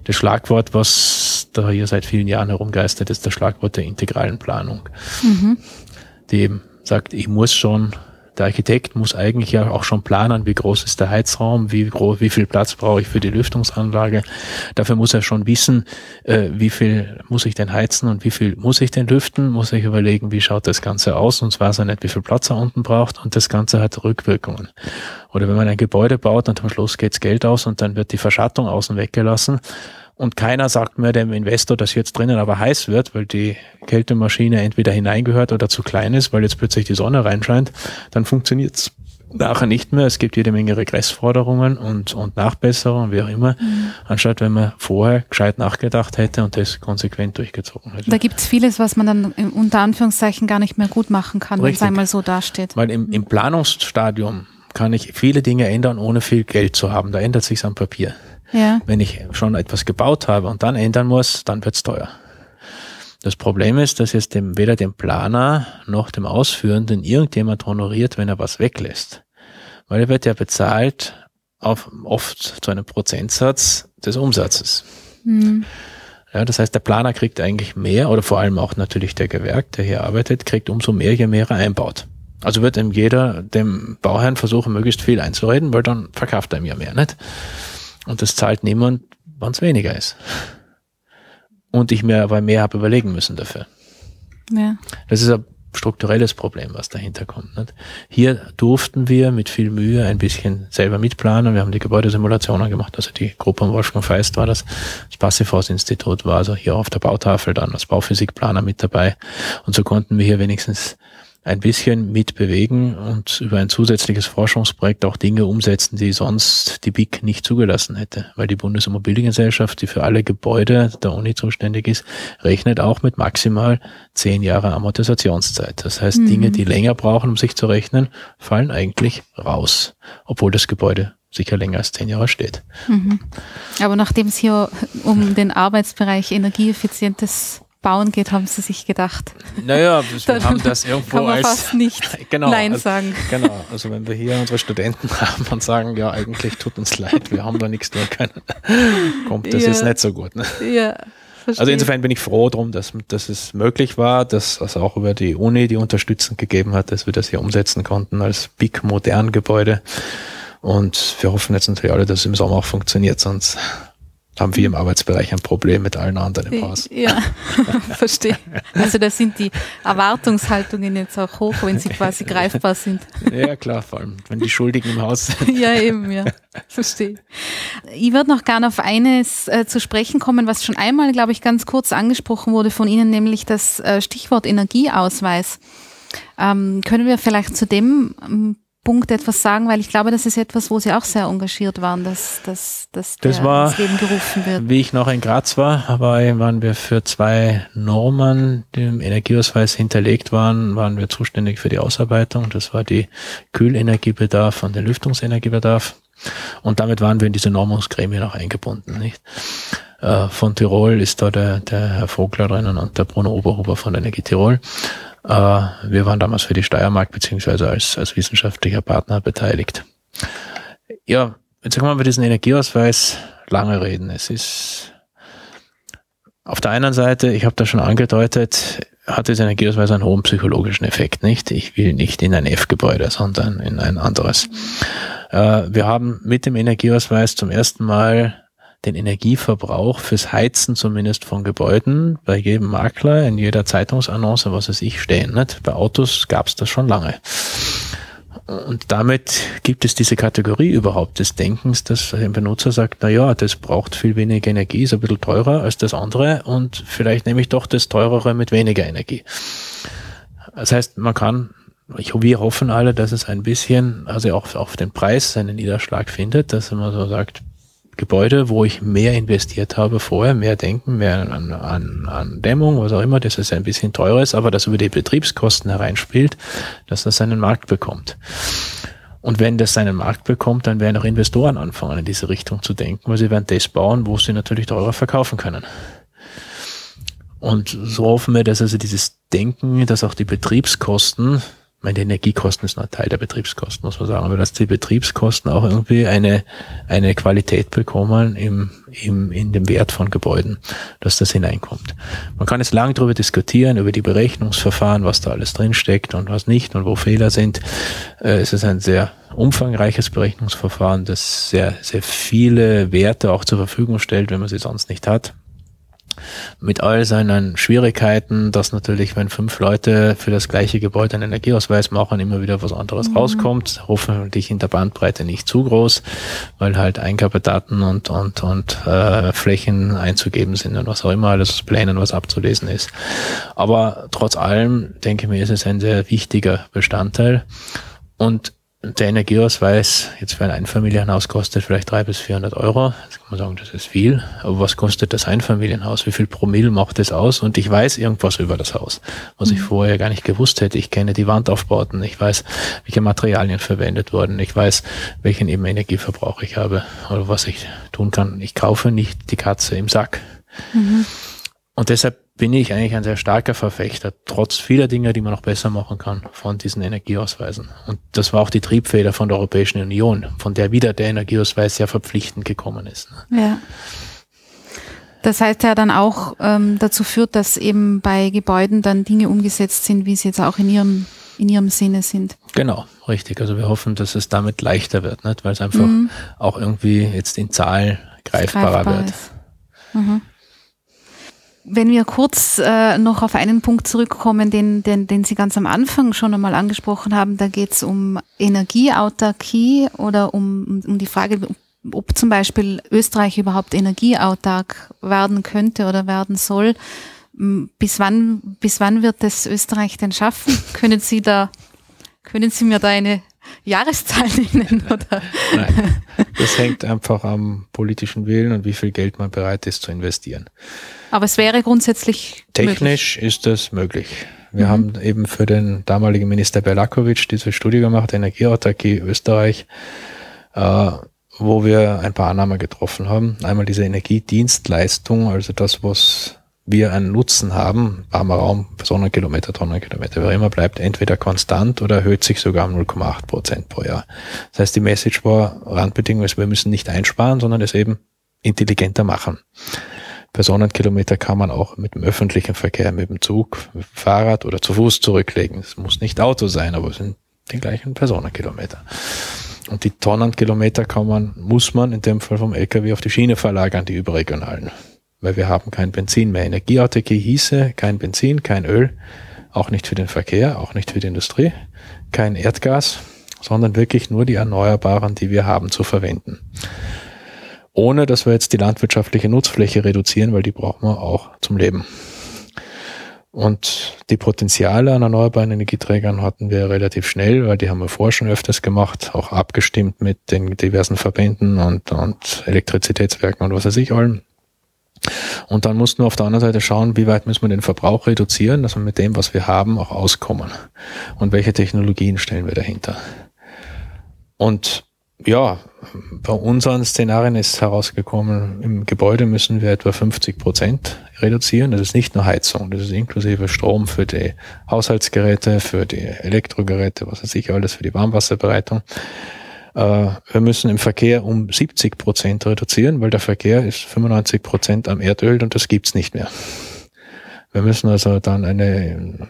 Das Schlagwort, was da hier seit vielen Jahren herumgeistert, ist das Schlagwort der integralen Planung. Mhm. Die eben sagt, ich muss schon der Architekt muss eigentlich ja auch schon planen, wie groß ist der Heizraum, wie groß, wie viel Platz brauche ich für die Lüftungsanlage. Dafür muss er schon wissen, äh, wie viel muss ich denn heizen und wie viel muss ich denn lüften. Muss ich überlegen, wie schaut das Ganze aus, sonst weiß er nicht, wie viel Platz er unten braucht und das Ganze hat Rückwirkungen. Oder wenn man ein Gebäude baut und am Schluss geht's Geld aus und dann wird die Verschattung außen weggelassen, und keiner sagt mehr dem Investor, dass jetzt drinnen aber heiß wird, weil die Kältemaschine entweder hineingehört oder zu klein ist, weil jetzt plötzlich die Sonne reinscheint, dann funktioniert's nachher nicht mehr. Es gibt jede Menge Regressforderungen und, und Nachbesserungen, wie auch immer, mhm. anstatt wenn man vorher gescheit nachgedacht hätte und das konsequent durchgezogen hätte. Da gibt's vieles, was man dann unter Anführungszeichen gar nicht mehr gut machen kann, wenn es einmal so dasteht. Weil im, im Planungsstadium kann ich viele Dinge ändern, ohne viel Geld zu haben. Da ändert sich's am Papier. Ja. Wenn ich schon etwas gebaut habe und dann ändern muss, dann wird's teuer. Das Problem ist, dass jetzt dem, weder dem Planer noch dem Ausführenden irgendjemand honoriert, wenn er was weglässt. Weil er wird ja bezahlt auf oft zu einem Prozentsatz des Umsatzes. Mhm. Ja, das heißt, der Planer kriegt eigentlich mehr oder vor allem auch natürlich der Gewerk, der hier arbeitet, kriegt umso mehr, je mehr er einbaut. Also wird ihm jeder dem Bauherrn versuchen, möglichst viel einzureden, weil dann verkauft er ihm ja mehr, nicht? Und das zahlt niemand, wann es weniger ist. Und ich mir aber mehr habe überlegen müssen dafür. Ja. Das ist ein strukturelles Problem, was dahinter kommt. Nicht? Hier durften wir mit viel Mühe ein bisschen selber mitplanen. Wir haben die Gebäudesimulationen gemacht, also die Gruppe um Wolfgang Feist war das. Das Passivhaus-Institut war also hier auf der Bautafel dann als Bauphysikplaner mit dabei. Und so konnten wir hier wenigstens ein bisschen mitbewegen und über ein zusätzliches Forschungsprojekt auch Dinge umsetzen, die sonst die BIC nicht zugelassen hätte. Weil die Bundesimmobiliengesellschaft, die für alle Gebäude der Uni zuständig ist, rechnet auch mit maximal zehn Jahre Amortisationszeit. Das heißt, mhm. Dinge, die länger brauchen, um sich zu rechnen, fallen eigentlich raus, obwohl das Gebäude sicher länger als zehn Jahre steht. Mhm. Aber nachdem es hier um den Arbeitsbereich energieeffizientes Bauen geht, haben sie sich gedacht. Naja, wir haben das irgendwo kann man als fast nicht genau, Nein als, sagen. Genau, also wenn wir hier unsere Studenten haben und sagen, ja, eigentlich tut uns leid, wir haben da nichts tun können, kommt das ja. jetzt nicht so gut. Ne? Ja. Verstehe. Also insofern bin ich froh drum, dass, dass es möglich war, dass es auch über die Uni die Unterstützung gegeben hat, dass wir das hier umsetzen konnten als Big Modern Gebäude Und wir hoffen jetzt natürlich alle, dass es im Sommer auch funktioniert, sonst haben wir im Arbeitsbereich ein Problem mit allen anderen im Haus. Ja, verstehe. Also da sind die Erwartungshaltungen jetzt auch hoch, wenn sie quasi greifbar sind. Ja, klar, vor allem, wenn die Schuldigen im Haus sind. Ja, eben, ja. Verstehe. Ich würde noch gerne auf eines äh, zu sprechen kommen, was schon einmal, glaube ich, ganz kurz angesprochen wurde von Ihnen, nämlich das äh, Stichwort Energieausweis. Ähm, können wir vielleicht zu dem ähm, Punkt etwas sagen, weil ich glaube, das ist etwas, wo Sie auch sehr engagiert waren, dass, dass, dass das war, ins Leben gerufen wird. Wie ich noch in Graz war, aber waren wir für zwei Normen, die im Energieausweis hinterlegt waren, waren wir zuständig für die Ausarbeitung. Das war die Kühlenergiebedarf und der Lüftungsenergiebedarf. Und damit waren wir in diese Normungsgremie noch eingebunden, nicht? Äh, von Tirol ist da der, der Herr Vogler drinnen und der Bruno Oberhuber von Energie Tirol. Äh, wir waren damals für die Steiermark beziehungsweise als, als wissenschaftlicher Partner beteiligt. Ja, jetzt können wir über diesen Energieausweis lange reden. Es ist auf der einen Seite, ich habe das schon angedeutet, hat dieser Energieausweis einen hohen psychologischen Effekt, nicht? Ich will nicht in ein F-Gebäude, sondern in ein anderes. Äh, wir haben mit dem Energieausweis zum ersten Mal den Energieverbrauch fürs Heizen zumindest von Gebäuden bei jedem Makler, in jeder Zeitungsannonce, was es ich stehen. Nicht? Bei Autos gab es das schon lange. Und damit gibt es diese Kategorie überhaupt des Denkens, dass ein Benutzer sagt, na ja, das braucht viel weniger Energie, ist ein bisschen teurer als das andere und vielleicht nehme ich doch das teurere mit weniger Energie. Das heißt, man kann, ich, wir hoffen alle, dass es ein bisschen, also auch auf den Preis seinen Niederschlag findet, dass man so sagt, Gebäude, wo ich mehr investiert habe vorher, mehr denken, mehr an, an, an Dämmung, was auch immer, dass es ein bisschen teurer ist, aber das über die Betriebskosten hereinspielt, dass das seinen Markt bekommt. Und wenn das seinen Markt bekommt, dann werden auch Investoren anfangen, in diese Richtung zu denken, weil sie werden das bauen, wo sie natürlich teurer verkaufen können. Und so hoffen wir, dass also dieses Denken, dass auch die Betriebskosten meine, Energiekosten ist ein Teil der Betriebskosten, muss man sagen, aber dass die Betriebskosten auch irgendwie eine, eine Qualität bekommen im, im, in dem Wert von Gebäuden, dass das hineinkommt. Man kann jetzt lange darüber diskutieren, über die Berechnungsverfahren, was da alles drinsteckt und was nicht und wo Fehler sind. Äh, es ist ein sehr umfangreiches Berechnungsverfahren, das sehr, sehr viele Werte auch zur Verfügung stellt, wenn man sie sonst nicht hat mit all seinen Schwierigkeiten, dass natürlich, wenn fünf Leute für das gleiche Gebäude einen Energieausweis machen, immer wieder was anderes mhm. rauskommt. Hoffentlich in der Bandbreite nicht zu groß, weil halt Eingabedaten und, und, und äh, Flächen einzugeben sind und was auch immer, alles aus Plänen, was abzulesen ist. Aber trotz allem, denke ich mir, ist es ein sehr wichtiger Bestandteil. Und der Energieausweis jetzt für ein Einfamilienhaus kostet vielleicht drei bis 400 Euro. Jetzt kann man sagen, das ist viel. Aber was kostet das Einfamilienhaus? Wie viel Promille macht es aus? Und ich weiß irgendwas über das Haus, was ich mhm. vorher gar nicht gewusst hätte. Ich kenne die Wandaufbauten. Ich weiß, welche Materialien verwendet wurden. Ich weiß, welchen eben Energieverbrauch ich habe oder was ich tun kann. Ich kaufe nicht die Katze im Sack. Mhm. Und deshalb bin ich eigentlich ein sehr starker Verfechter, trotz vieler Dinge, die man noch besser machen kann, von diesen Energieausweisen. Und das war auch die Triebfeder von der Europäischen Union, von der wieder der Energieausweis sehr verpflichtend gekommen ist. Ne? Ja. Das heißt ja dann auch ähm, dazu führt, dass eben bei Gebäuden dann Dinge umgesetzt sind, wie sie jetzt auch in ihrem in ihrem Sinne sind. Genau, richtig. Also wir hoffen, dass es damit leichter wird, nicht? weil es einfach mhm. auch irgendwie jetzt in Zahlen greifbarer greifbar wird. Mhm. Wenn wir kurz äh, noch auf einen Punkt zurückkommen, den, den, den Sie ganz am Anfang schon einmal angesprochen haben, da geht es um Energieautarkie oder um, um die Frage, ob zum Beispiel Österreich überhaupt energieautark werden könnte oder werden soll. Bis wann, bis wann wird es Österreich denn schaffen? können Sie da, können Sie mir da eine Jahreszahl nennen? Oder? Nein, das hängt einfach am politischen Willen und wie viel Geld man bereit ist zu investieren. Aber es wäre grundsätzlich Technisch möglich. ist das möglich. Wir mhm. haben eben für den damaligen Minister Berlakovic diese Studie gemacht, Energieautarkie Österreich, äh, wo wir ein paar Annahmen getroffen haben. Einmal diese Energiedienstleistung, also das, was wir einen Nutzen haben, warmer Raum, Sonnenkilometer, Tonnenkilometer, wer immer bleibt entweder konstant oder erhöht sich sogar um 0,8 Prozent pro Jahr. Das heißt, die Message war, Randbedingung ist, wir müssen nicht einsparen, sondern es eben intelligenter machen. Personenkilometer kann man auch mit dem öffentlichen Verkehr, mit dem Zug, mit dem Fahrrad oder zu Fuß zurücklegen. Es muss nicht Auto sein, aber es sind die gleichen Personenkilometer. Und die Tonnenkilometer kann man, muss man in dem Fall vom LKW auf die Schiene verlagern, die überregionalen. Weil wir haben kein Benzin mehr. Energieautarkie hieße kein Benzin, kein Öl, auch nicht für den Verkehr, auch nicht für die Industrie, kein Erdgas, sondern wirklich nur die Erneuerbaren, die wir haben, zu verwenden. Ohne dass wir jetzt die landwirtschaftliche Nutzfläche reduzieren, weil die brauchen wir auch zum Leben. Und die Potenziale an erneuerbaren Energieträgern hatten wir relativ schnell, weil die haben wir vorher schon öfters gemacht, auch abgestimmt mit den diversen Verbänden und, und Elektrizitätswerken und was weiß ich allem. Und dann mussten wir auf der anderen Seite schauen, wie weit müssen wir den Verbrauch reduzieren, dass wir mit dem, was wir haben, auch auskommen. Und welche Technologien stellen wir dahinter. Und ja, bei unseren Szenarien ist herausgekommen, im Gebäude müssen wir etwa 50 Prozent reduzieren. Das ist nicht nur Heizung, das ist inklusive Strom für die Haushaltsgeräte, für die Elektrogeräte, was weiß ich alles, für die Warmwasserbereitung. Äh, wir müssen im Verkehr um 70 Prozent reduzieren, weil der Verkehr ist 95 Prozent am Erdöl und das gibt's nicht mehr. Wir müssen also dann eine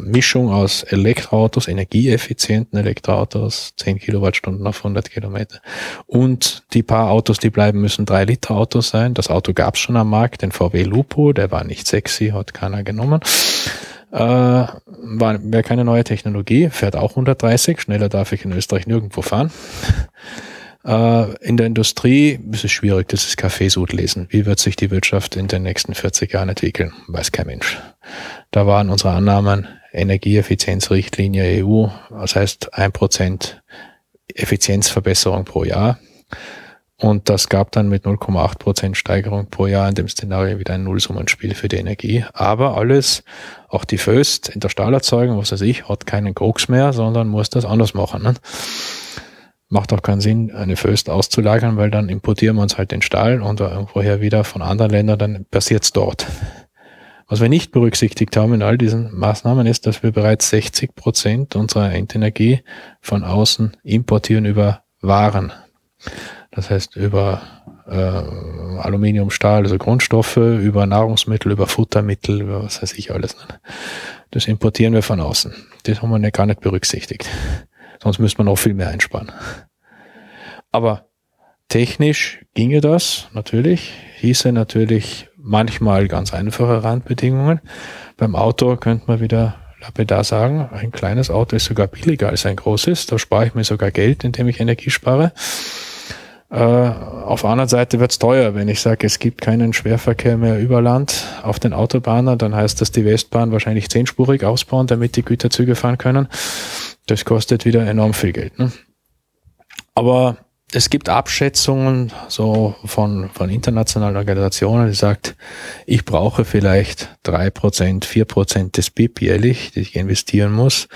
Mischung aus Elektroautos, energieeffizienten Elektroautos, 10 Kilowattstunden auf 100 Kilometer. Und die paar Autos, die bleiben, müssen 3 Liter Autos sein. Das Auto gab es schon am Markt, den VW Lupo, der war nicht sexy, hat keiner genommen. Äh, wäre keine neue Technologie, fährt auch 130, schneller darf ich in Österreich nirgendwo fahren. Äh, in der Industrie ist es schwierig, das ist Kaffeesud lesen. Wie wird sich die Wirtschaft in den nächsten 40 Jahren entwickeln? Weiß kein Mensch. Da waren unsere Annahmen Energieeffizienzrichtlinie EU, das heißt ein Prozent Effizienzverbesserung pro Jahr. Und das gab dann mit 0,8 Prozent Steigerung pro Jahr in dem Szenario wieder ein Nullsummenspiel für die Energie. Aber alles, auch die Föst in der Stahlerzeugung, was weiß ich, hat keinen Koks mehr, sondern muss das anders machen. Ne? macht auch keinen Sinn, eine Föst auszulagern, weil dann importieren wir uns halt den Stahl und irgendwoher wieder von anderen Ländern, dann passiert's dort. Was wir nicht berücksichtigt haben in all diesen Maßnahmen ist, dass wir bereits 60 Prozent unserer Endenergie von außen importieren über Waren. Das heißt über äh, Aluminium, Stahl, also Grundstoffe, über Nahrungsmittel, über Futtermittel, über was weiß ich alles. Das importieren wir von außen. Das haben wir gar nicht berücksichtigt. Sonst müsste man auch viel mehr einsparen. Aber technisch ginge das natürlich, hieße natürlich manchmal ganz einfache Randbedingungen. Beim Auto könnte man wieder lapidar sagen, ein kleines Auto ist sogar billiger als ein großes. Da spare ich mir sogar Geld, indem ich Energie spare. Äh, auf der anderen Seite wird es teuer, wenn ich sage, es gibt keinen Schwerverkehr mehr über Land auf den Autobahnen, dann heißt das die Westbahn wahrscheinlich zehnspurig ausbauen, damit die Güterzüge fahren können. Das kostet wieder enorm viel Geld. Ne? Aber es gibt Abschätzungen so von, von internationalen Organisationen, die sagt, ich brauche vielleicht drei Prozent, vier Prozent des BIP jährlich, die ich investieren muss,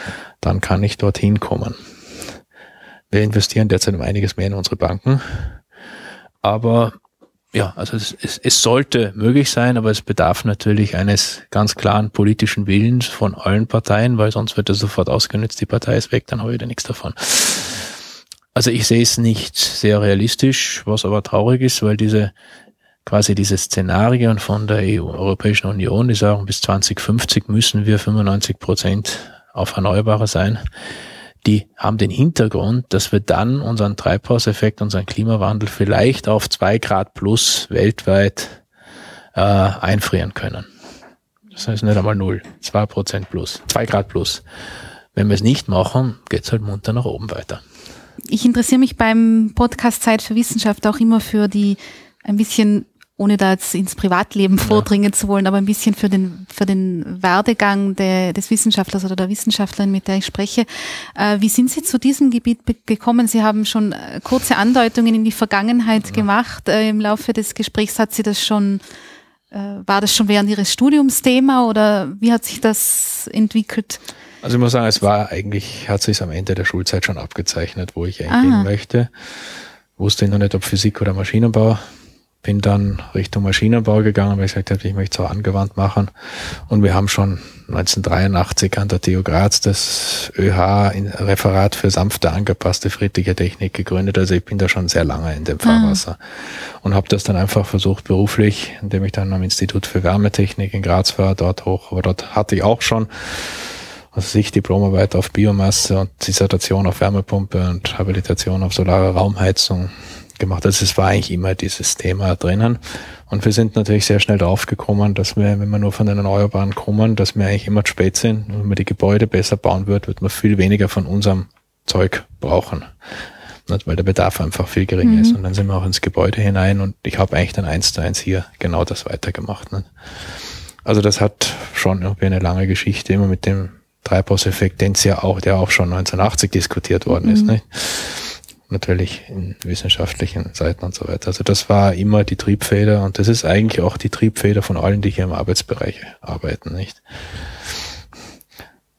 dann kann ich dorthin kommen. Wir investieren derzeit um einiges mehr in unsere Banken. Aber ja, also es, es, es sollte möglich sein, aber es bedarf natürlich eines ganz klaren politischen Willens von allen Parteien, weil sonst wird er sofort ausgenutzt, die Partei ist weg, dann habe ich wieder nichts davon. Also ich sehe es nicht sehr realistisch, was aber traurig ist, weil diese quasi diese Szenarien von der EU, Europäischen Union, die sagen, bis 2050 müssen wir 95 Prozent auf Erneuerbare sein die haben den Hintergrund, dass wir dann unseren Treibhauseffekt, unseren Klimawandel vielleicht auf zwei Grad plus weltweit äh, einfrieren können. Das heißt nicht einmal null, zwei Prozent plus, zwei Grad plus. Wenn wir es nicht machen, geht's halt munter nach oben weiter. Ich interessiere mich beim Podcast Zeit für Wissenschaft auch immer für die ein bisschen ohne da jetzt ins Privatleben vordringen zu wollen, aber ein bisschen für den, für den Werdegang der, des Wissenschaftlers oder der Wissenschaftlerin, mit der ich spreche. Äh, wie sind Sie zu diesem Gebiet gekommen? Sie haben schon äh, kurze Andeutungen in die Vergangenheit ja. gemacht. Äh, Im Laufe des Gesprächs hat Sie das schon, äh, war das schon während Ihres Studiums Thema oder wie hat sich das entwickelt? Also ich muss sagen, es war eigentlich, hat sich am Ende der Schulzeit schon abgezeichnet, wo ich eingehen Aha. möchte. Wusste noch nicht, ob Physik oder Maschinenbau bin dann Richtung Maschinenbau gegangen, weil ich gesagt habe, ich möchte es auch angewandt machen. Und wir haben schon 1983 an der TU Graz das ÖH-Referat für sanfte angepasste friedliche Technik gegründet. Also ich bin da schon sehr lange in dem Fahrwasser ah. und habe das dann einfach versucht beruflich, indem ich dann am Institut für Wärmetechnik in Graz war, dort hoch. Aber dort hatte ich auch schon also sich Diplomarbeit auf Biomasse und Dissertation auf Wärmepumpe und Habilitation auf solare Raumheizung gemacht. Also es war eigentlich immer dieses Thema drinnen. Und wir sind natürlich sehr schnell draufgekommen, dass wir, wenn wir nur von den Erneuerbaren kommen, dass wir eigentlich immer zu spät sind. Und wenn man die Gebäude besser bauen wird, wird man viel weniger von unserem Zeug brauchen. Nicht, weil der Bedarf einfach viel geringer mhm. ist. Und dann sind wir auch ins Gebäude hinein und ich habe eigentlich dann eins zu eins hier genau das weitergemacht. Nicht? Also das hat schon irgendwie eine lange Geschichte, immer mit dem Treibhauseffekt, den es ja auch, der auch schon 1980 diskutiert worden mhm. ist. Nicht? Natürlich in wissenschaftlichen Seiten und so weiter. Also das war immer die Triebfeder und das ist eigentlich auch die Triebfeder von allen, die hier im Arbeitsbereich arbeiten, nicht?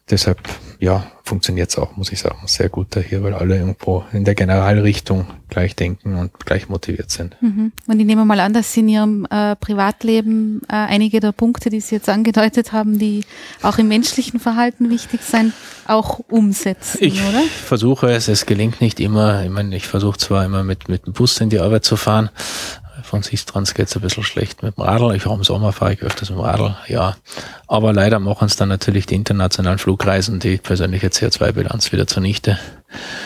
Deshalb, ja, funktioniert es auch, muss ich sagen, sehr gut da hier, weil alle irgendwo in der Generalrichtung gleich denken und gleich motiviert sind. Mhm. Und ich nehme mal an, dass Sie in Ihrem äh, Privatleben äh, einige der Punkte, die Sie jetzt angedeutet haben, die auch im menschlichen Verhalten wichtig sind, auch umsetzen, ich oder? Ich versuche es, es gelingt nicht immer. Ich meine, ich versuche zwar immer mit, mit dem Bus in die Arbeit zu fahren, von Sistrans geht's ein bisschen schlecht mit dem Radl. Ich auch im Sommer fahre ich öfters mit dem Radl, ja. Aber leider machen es dann natürlich die internationalen Flugreisen die persönliche CO2-Bilanz wieder zunichte.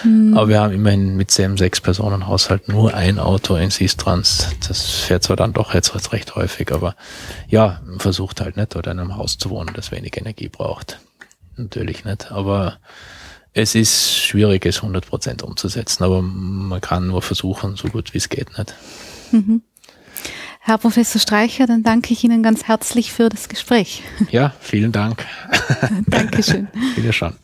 Mhm. Aber wir haben immerhin mit dem sechs Personen Haushalt nur ein Auto in Sistrans. Das fährt zwar dann doch jetzt recht häufig, aber ja, man versucht halt nicht, oder in einem Haus zu wohnen, das wenig Energie braucht. Natürlich nicht, aber es ist schwierig, es 100% umzusetzen, aber man kann nur versuchen, so gut wie es geht, nicht. Mhm. Herr Professor Streicher, dann danke ich Ihnen ganz herzlich für das Gespräch. Ja, vielen Dank. Dankeschön. Wiederschauen.